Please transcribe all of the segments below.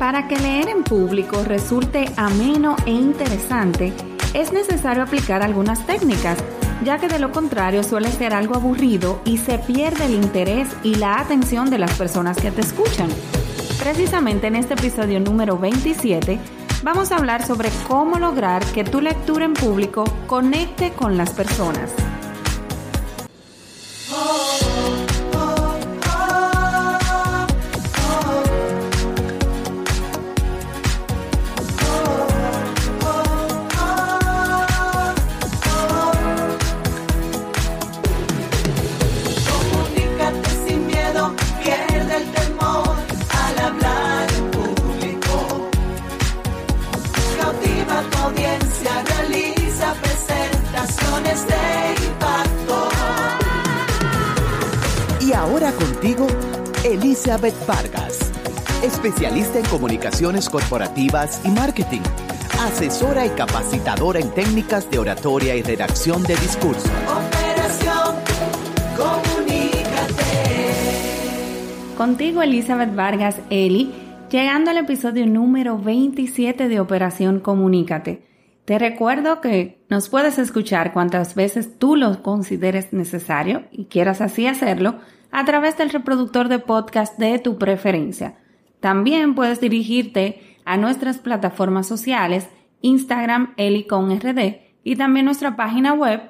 Para que leer en público resulte ameno e interesante, es necesario aplicar algunas técnicas, ya que de lo contrario suele ser algo aburrido y se pierde el interés y la atención de las personas que te escuchan. Precisamente en este episodio número 27 vamos a hablar sobre cómo lograr que tu lectura en público conecte con las personas. Contigo, Elizabeth Vargas, especialista en comunicaciones corporativas y marketing, asesora y capacitadora en técnicas de oratoria y redacción de discurso. Operación Comunícate. Contigo, Elizabeth Vargas, Eli, llegando al episodio número 27 de Operación Comunícate. Te recuerdo que nos puedes escuchar cuantas veces tú lo consideres necesario y quieras así hacerlo a través del reproductor de podcast de tu preferencia. También puedes dirigirte a nuestras plataformas sociales, Instagram EliconRD y también nuestra página web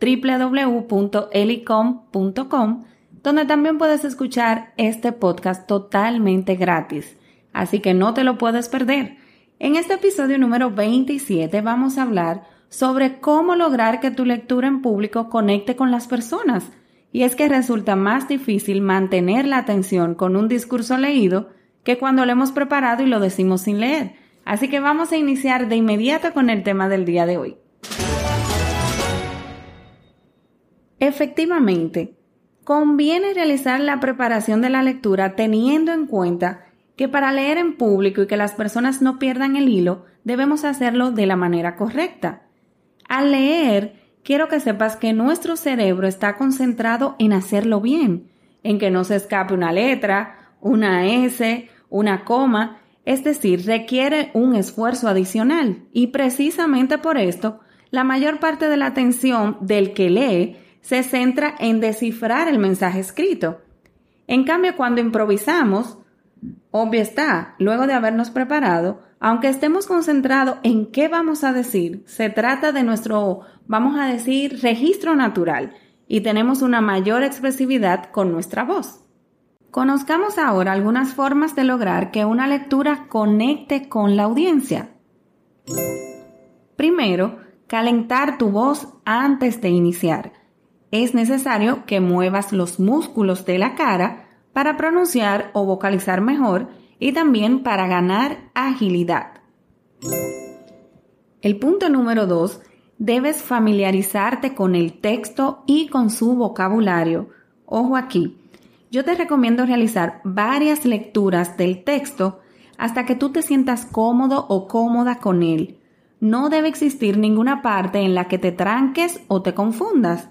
www.elicom.com, donde también puedes escuchar este podcast totalmente gratis. Así que no te lo puedes perder. En este episodio número 27 vamos a hablar sobre cómo lograr que tu lectura en público conecte con las personas y es que resulta más difícil mantener la atención con un discurso leído que cuando lo hemos preparado y lo decimos sin leer. Así que vamos a iniciar de inmediato con el tema del día de hoy. Efectivamente, conviene realizar la preparación de la lectura teniendo en cuenta que para leer en público y que las personas no pierdan el hilo, debemos hacerlo de la manera correcta. Al leer, quiero que sepas que nuestro cerebro está concentrado en hacerlo bien, en que no se escape una letra, una S, una coma, es decir, requiere un esfuerzo adicional y precisamente por esto, la mayor parte de la atención del que lee se centra en descifrar el mensaje escrito. En cambio, cuando improvisamos, obvio está, luego de habernos preparado, aunque estemos concentrados en qué vamos a decir, se trata de nuestro, vamos a decir, registro natural y tenemos una mayor expresividad con nuestra voz. Conozcamos ahora algunas formas de lograr que una lectura conecte con la audiencia. Primero, calentar tu voz antes de iniciar. Es necesario que muevas los músculos de la cara para pronunciar o vocalizar mejor y también para ganar agilidad. El punto número 2, debes familiarizarte con el texto y con su vocabulario. Ojo aquí, yo te recomiendo realizar varias lecturas del texto hasta que tú te sientas cómodo o cómoda con él. No debe existir ninguna parte en la que te tranques o te confundas.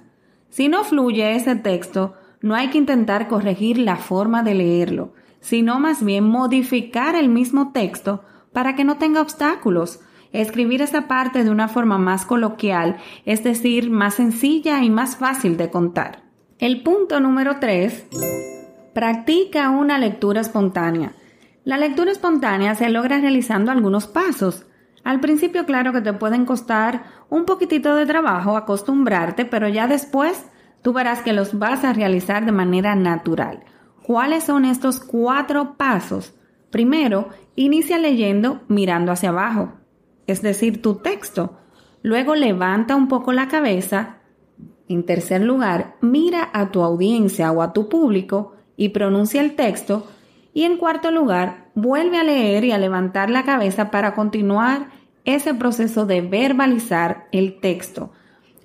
Si no fluye ese texto, no hay que intentar corregir la forma de leerlo, sino más bien modificar el mismo texto para que no tenga obstáculos. Escribir esa parte de una forma más coloquial, es decir, más sencilla y más fácil de contar. El punto número 3. Practica una lectura espontánea. La lectura espontánea se logra realizando algunos pasos. Al principio, claro que te pueden costar un poquitito de trabajo acostumbrarte, pero ya después tú verás que los vas a realizar de manera natural. ¿Cuáles son estos cuatro pasos? Primero, inicia leyendo mirando hacia abajo, es decir, tu texto. Luego levanta un poco la cabeza. En tercer lugar, mira a tu audiencia o a tu público y pronuncia el texto. Y en cuarto lugar, vuelve a leer y a levantar la cabeza para continuar ese proceso de verbalizar el texto.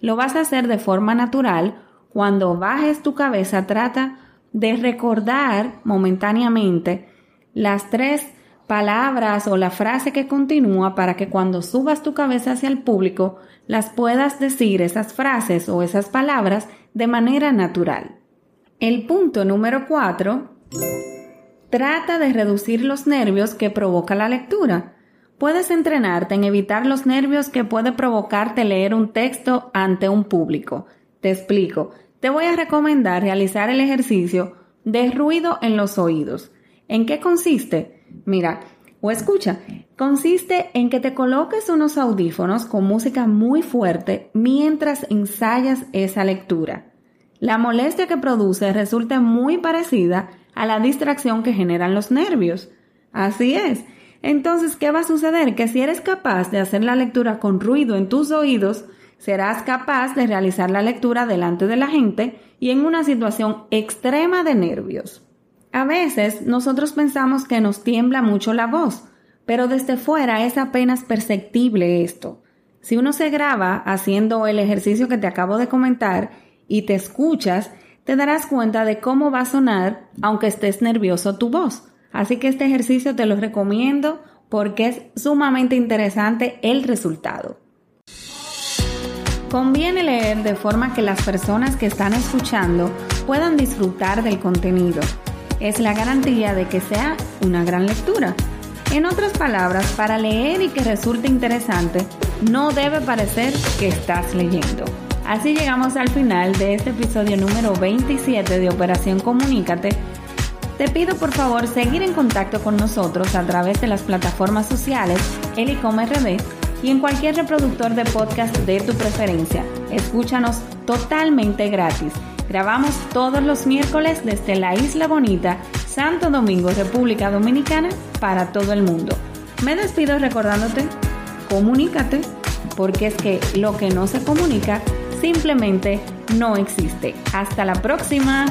Lo vas a hacer de forma natural. Cuando bajes tu cabeza, trata de recordar momentáneamente las tres palabras o la frase que continúa para que cuando subas tu cabeza hacia el público las puedas decir esas frases o esas palabras de manera natural. El punto número cuatro, trata de reducir los nervios que provoca la lectura. Puedes entrenarte en evitar los nervios que puede provocarte leer un texto ante un público. Te explico. Te voy a recomendar realizar el ejercicio de ruido en los oídos. ¿En qué consiste? Mira, o escucha, consiste en que te coloques unos audífonos con música muy fuerte mientras ensayas esa lectura. La molestia que produce resulta muy parecida a la distracción que generan los nervios. Así es. Entonces, ¿qué va a suceder? Que si eres capaz de hacer la lectura con ruido en tus oídos, serás capaz de realizar la lectura delante de la gente y en una situación extrema de nervios. A veces nosotros pensamos que nos tiembla mucho la voz, pero desde fuera es apenas perceptible esto. Si uno se graba haciendo el ejercicio que te acabo de comentar y te escuchas, te darás cuenta de cómo va a sonar aunque estés nervioso tu voz. Así que este ejercicio te lo recomiendo porque es sumamente interesante el resultado. Conviene leer de forma que las personas que están escuchando puedan disfrutar del contenido es la garantía de que sea una gran lectura. En otras palabras, para leer y que resulte interesante, no debe parecer que estás leyendo. Así llegamos al final de este episodio número 27 de Operación Comunícate. Te pido por favor seguir en contacto con nosotros a través de las plataformas sociales RD y en cualquier reproductor de podcast de tu preferencia. Escúchanos totalmente gratis. Grabamos todos los miércoles desde la Isla Bonita, Santo Domingo, República Dominicana, para todo el mundo. Me despido recordándote, comunícate, porque es que lo que no se comunica simplemente no existe. Hasta la próxima.